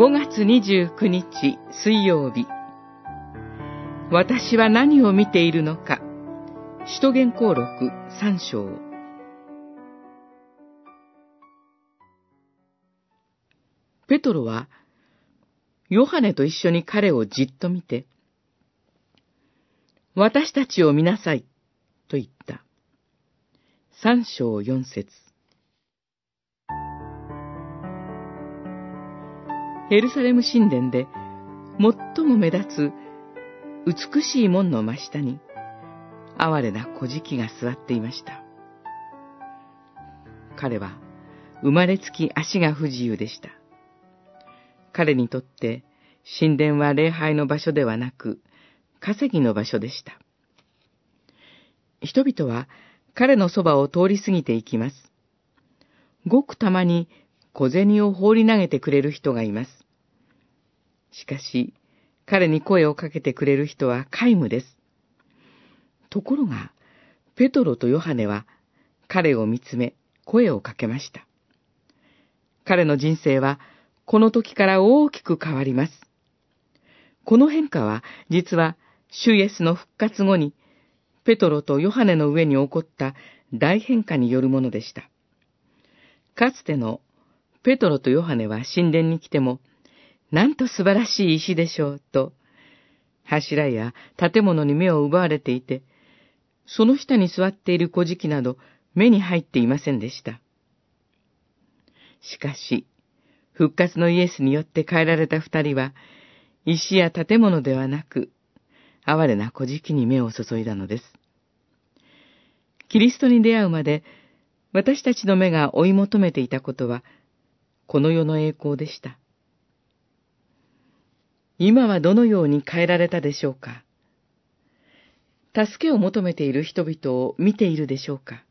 5月29日水曜日。私は何を見ているのか。使徒言行録3章。ペトロはヨハネと一緒に彼をじっと見て私たちを見なさいと言った。三章四節。エルサレム神殿で最も目立つ美しい門の真下に哀れな小敷が座っていました。彼は生まれつき足が不自由でした。彼にとって神殿は礼拝の場所ではなく稼ぎの場所でした。人々は彼のそばを通り過ぎていきます。ごくたまに小銭を放り投げてくれる人がいます。しかし、彼に声をかけてくれる人は皆無です。ところが、ペトロとヨハネは彼を見つめ、声をかけました。彼の人生はこの時から大きく変わります。この変化は実は主イエスの復活後にペトロとヨハネの上に起こった大変化によるものでした。かつてのペトロとヨハネは神殿に来ても、なんと素晴らしい石でしょう、と、柱や建物に目を奪われていて、その下に座っている小敷など目に入っていませんでした。しかし、復活のイエスによって変えられた二人は、石や建物ではなく、哀れな小敷に目を注いだのです。キリストに出会うまで、私たちの目が追い求めていたことは、この世の栄光でした。今はどのように変えられたでしょうか？助けを求めている人々を見ているでしょうか？